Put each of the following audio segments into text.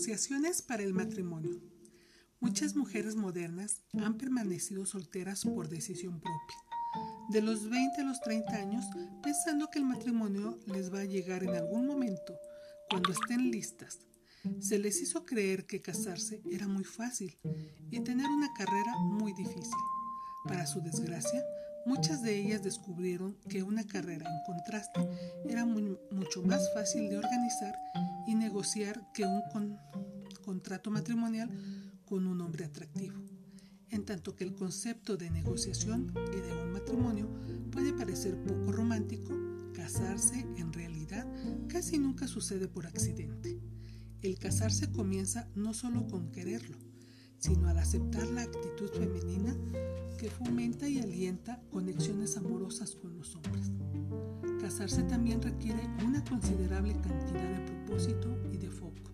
Negociaciones para el matrimonio. Muchas mujeres modernas han permanecido solteras por decisión propia, de los 20 a los 30 años, pensando que el matrimonio les va a llegar en algún momento, cuando estén listas. Se les hizo creer que casarse era muy fácil y tener una carrera muy difícil. Para su desgracia, muchas de ellas descubrieron que una carrera en contraste era mucho más fácil de organizar y negociar que un contrato matrimonial con un hombre atractivo. En tanto que el concepto de negociación y de un matrimonio puede parecer poco romántico, casarse en realidad casi nunca sucede por accidente. El casarse comienza no solo con quererlo, sino al aceptar la actitud femenina que fomenta y alienta conexiones amorosas con los hombres. Casarse también requiere una considerable cantidad de propósito y de foco,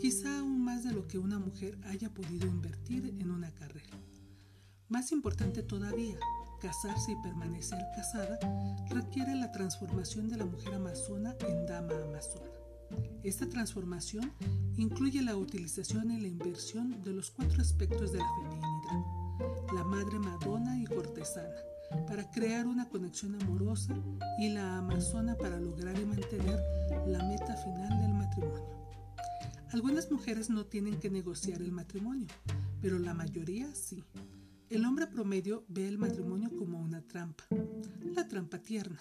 quizá aún más de lo que una mujer haya podido invertir en una carrera. Más importante todavía, casarse y permanecer casada requiere la transformación de la mujer amazona en dama amazona. Esta transformación incluye la utilización y la inversión de los cuatro aspectos de la feminidad, la madre madona y cortesana, para crear una conexión amorosa y la amazona para lograr y mantener la meta final del matrimonio. Algunas mujeres no tienen que negociar el matrimonio, pero la mayoría sí. El hombre promedio ve el matrimonio como una trampa, la trampa tierna,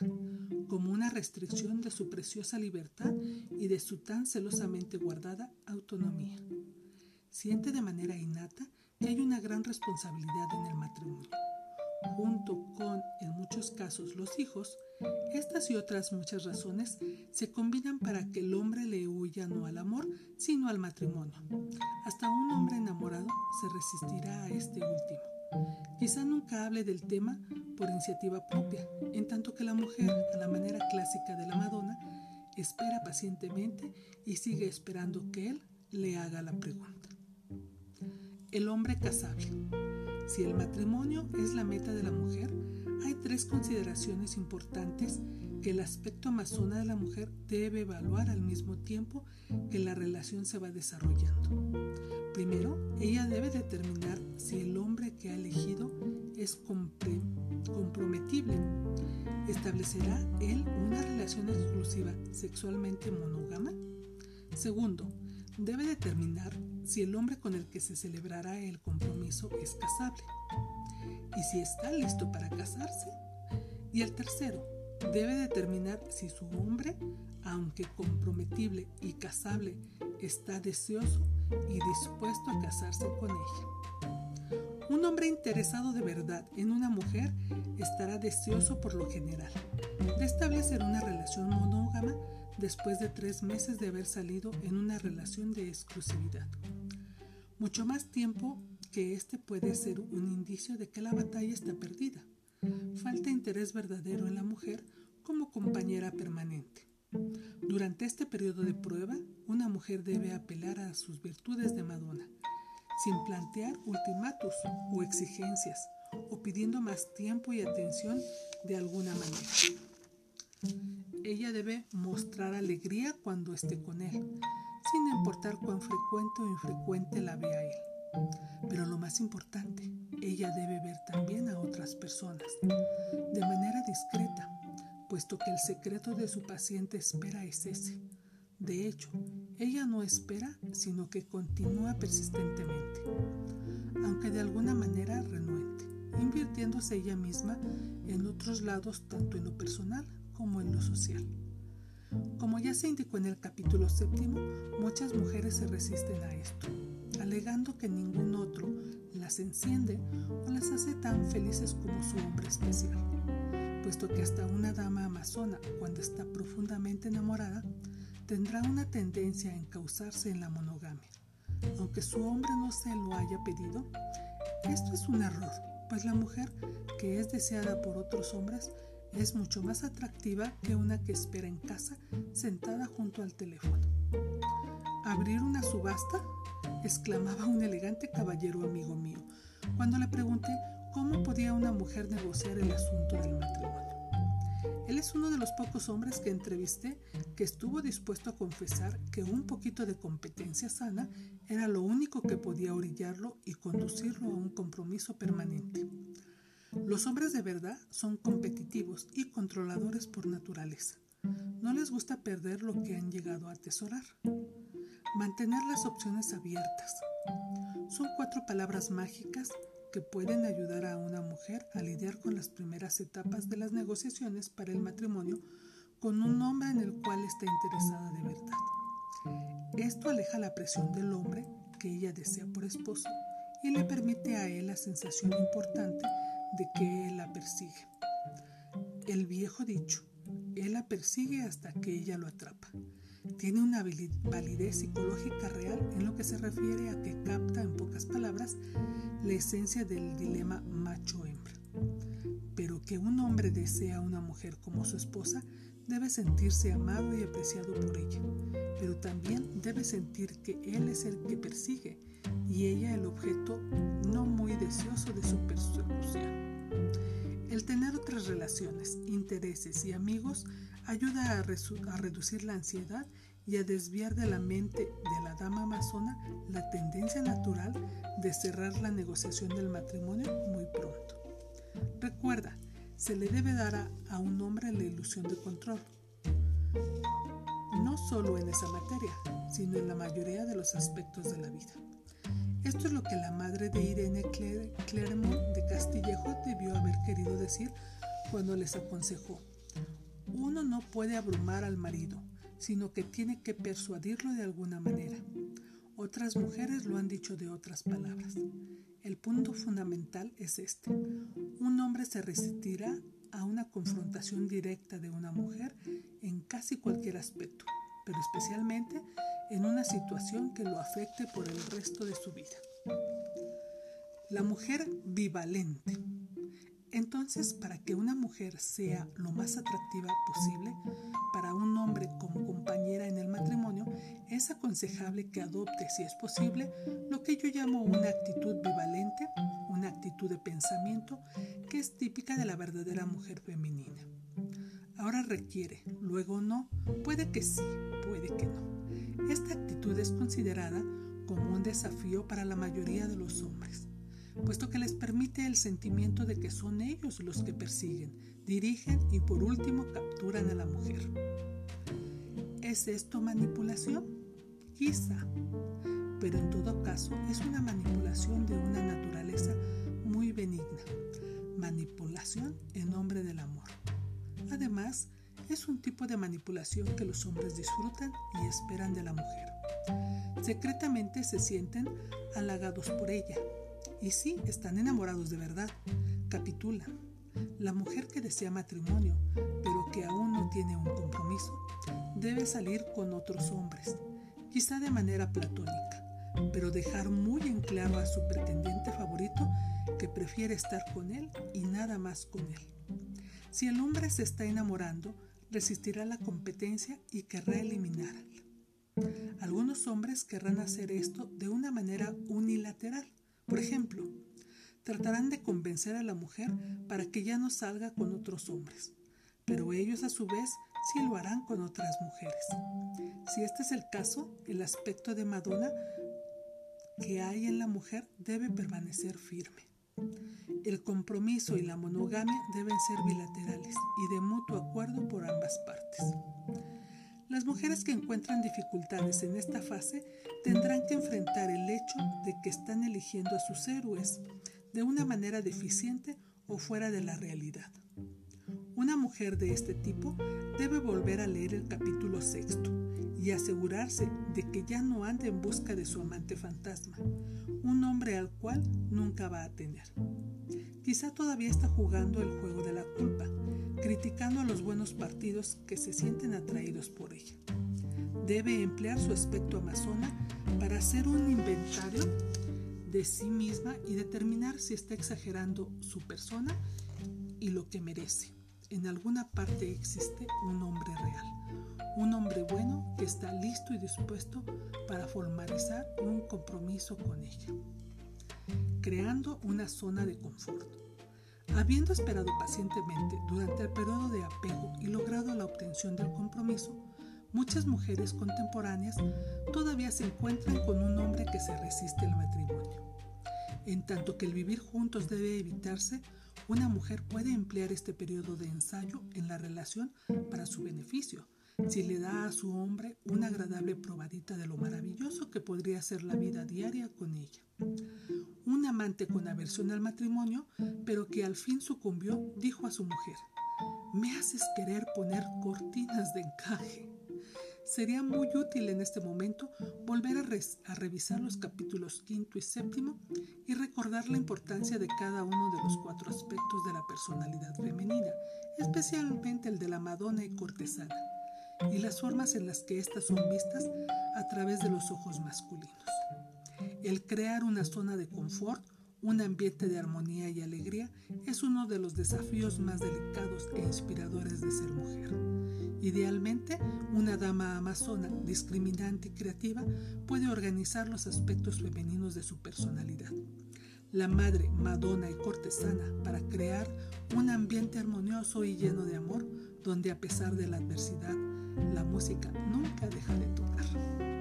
como una restricción de su preciosa libertad y de su tan celosamente guardada autonomía. Siente de manera innata que hay una gran responsabilidad en el matrimonio. Junto con, en muchos casos, los hijos, estas y otras muchas razones se combinan para que el hombre le huya no al amor, sino al matrimonio. Hasta un hombre enamorado se resistirá a este último. Quizá nunca hable del tema por iniciativa propia, en tanto que la mujer, a la manera clásica de la Madonna, espera pacientemente y sigue esperando que él le haga la pregunta. El hombre casable. Si el matrimonio es la meta de la mujer, hay tres consideraciones importantes que el aspecto amazona de la mujer debe evaluar al mismo tiempo que la relación se va desarrollando. Primero, ella debe determinar si el hombre que ha elegido es comprometible. ¿Establecerá él una relación exclusiva sexualmente monógama? Segundo, debe determinar si el hombre con el que se celebrará el compromiso es casable y si está listo para casarse. Y el tercero, debe determinar si su hombre, aunque comprometible y casable, está deseoso y dispuesto a casarse con ella. Un hombre interesado de verdad en una mujer estará deseoso por lo general de establecer una relación monógama después de tres meses de haber salido en una relación de exclusividad. Mucho más tiempo que este puede ser un indicio de que la batalla está perdida. Falta interés verdadero en la mujer como compañera permanente. Durante este periodo de prueba, una mujer debe apelar a sus virtudes de Madonna, sin plantear ultimatos o exigencias, o pidiendo más tiempo y atención de alguna manera. Ella debe mostrar alegría cuando esté con él, sin importar cuán frecuente o infrecuente la vea él. Pero lo más importante, ella debe ver también a otras personas, de manera discreta, puesto que el secreto de su paciente espera es ese. De hecho, ella no espera, sino que continúa persistentemente, aunque de alguna manera renuente, invirtiéndose ella misma en otros lados tanto en lo personal como en lo social. Como ya se indicó en el capítulo séptimo, muchas mujeres se resisten a esto, alegando que ningún otro las enciende o las hace tan felices como su hombre especial, puesto que hasta una dama amazona, cuando está profundamente enamorada, tendrá una tendencia a encauzarse en la monogamia. Aunque su hombre no se lo haya pedido, esto es un error, pues la mujer que es deseada por otros hombres es mucho más atractiva que una que espera en casa sentada junto al teléfono. ¿Abrir una subasta? exclamaba un elegante caballero amigo mío, cuando le pregunté cómo podía una mujer negociar el asunto del matrimonio. Él es uno de los pocos hombres que entrevisté que estuvo dispuesto a confesar que un poquito de competencia sana era lo único que podía orillarlo y conducirlo a un compromiso permanente. Los hombres de verdad son competitivos y controladores por naturaleza. No les gusta perder lo que han llegado a atesorar. Mantener las opciones abiertas. Son cuatro palabras mágicas pueden ayudar a una mujer a lidiar con las primeras etapas de las negociaciones para el matrimonio con un hombre en el cual está interesada de verdad. Esto aleja la presión del hombre que ella desea por esposo y le permite a él la sensación importante de que él la persigue. El viejo dicho, él la persigue hasta que ella lo atrapa. Tiene una validez psicológica real en lo que se refiere a que capta, en pocas palabras, la esencia del dilema macho-hembra. Pero que un hombre desea a una mujer como su esposa debe sentirse amado y apreciado por ella, pero también debe sentir que él es el que persigue y ella el objeto no muy deseoso de su persecución. El tener otras relaciones, intereses y amigos ayuda a, a, reducir la ansiedad y a desviar de la mente de la dama amazona la tendencia natural de cerrar la negociación del matrimonio muy pronto. Recuerda, se le debe dar a, un hombre la ilusión de control, no solo en esa materia, sino en la mayoría de los aspectos de la vida. Esto es lo que la madre de Irene Clermont de Castillejo debió haber querido decir cuando les aconsejó. Uno no puede abrumar al marido, sino que tiene que persuadirlo de alguna manera. Otras mujeres lo han dicho de otras palabras. El punto fundamental es este. Un hombre se resistirá a una confrontación directa de una mujer en casi cualquier aspecto, pero especialmente en una situación que lo afecte por el resto de su vida. La mujer bivalente. Entonces, para que una mujer sea lo más atractiva posible para un hombre como compañera en el matrimonio, es aconsejable que adopte, si es posible, lo que yo llamo una actitud bivalente, una actitud de pensamiento que es típica de la verdadera mujer femenina. Ahora requiere, luego no, puede que sí, puede que no. Esta actitud es considerada como un desafío para la mayoría de los hombres, puesto que les permite el sentimiento de que son ellos los que persiguen, dirigen y por último capturan a la mujer. ¿Es esto manipulación? Quizá, pero en todo caso es una manipulación de una naturaleza muy benigna, manipulación en nombre del amor. Además, es un tipo de manipulación que los hombres disfrutan y esperan de la mujer. Secretamente se sienten halagados por ella. Y sí, están enamorados de verdad. Capitulan. La mujer que desea matrimonio, pero que aún no tiene un compromiso, debe salir con otros hombres, quizá de manera platónica, pero dejar muy en claro a su pretendiente favorito que prefiere estar con él y nada más con él. Si el hombre se está enamorando, resistirá la competencia y querrá eliminarla. Algunos hombres querrán hacer esto de una manera unilateral. Por ejemplo, tratarán de convencer a la mujer para que ya no salga con otros hombres, pero ellos a su vez sí lo harán con otras mujeres. Si este es el caso, el aspecto de Madonna que hay en la mujer debe permanecer firme. El compromiso y la monogamia deben ser bilaterales y de mutuo acuerdo por ambas partes. Las mujeres que encuentran dificultades en esta fase tendrán que enfrentar el hecho de que están eligiendo a sus héroes de una manera deficiente o fuera de la realidad. Una mujer de este tipo debe volver a leer el capítulo sexto y asegurarse de que ya no anda en busca de su amante fantasma, un hombre al cual nunca va a tener. Quizá todavía está jugando el juego de la culpa, criticando a los buenos partidos que se sienten atraídos por ella. Debe emplear su aspecto amazona para hacer un inventario de sí misma y determinar si está exagerando su persona y lo que merece. En alguna parte existe un hombre real un hombre bueno que está listo y dispuesto para formalizar un compromiso con ella, creando una zona de confort. Habiendo esperado pacientemente durante el periodo de apego la obtención del compromiso, muchas mujeres contemporáneas todavía se encuentran con un hombre que se resiste al matrimonio. En tanto que el vivir juntos debe evitarse, una mujer puede emplear este periodo de ensayo en la relación para su beneficio, si le da a su hombre una agradable probadita de lo maravilloso que podría ser la vida diaria con ella. Un amante con aversión al matrimonio, pero que al fin sucumbió, dijo a su mujer, me haces querer poner cortinas de encaje. Sería muy útil en este momento volver a, revisar los capítulos quinto y séptimo y recordar la importancia de cada uno de los cuatro aspectos de la personalidad femenina, especialmente el de la Madonna y cortesana, y las formas en las que éstas son vistas a través de los ojos masculinos. El crear una zona de confort, un ambiente de armonía y alegría es uno de los desafíos más delicados e inspiradores de ser mujer. Idealmente, una dama amazona, discriminante y creativa, puede organizar los aspectos femeninos de su personalidad. La madre, madona y cortesana para crear un ambiente armonioso y lleno de amor, donde a pesar de la adversidad, la música nunca deja de tocar.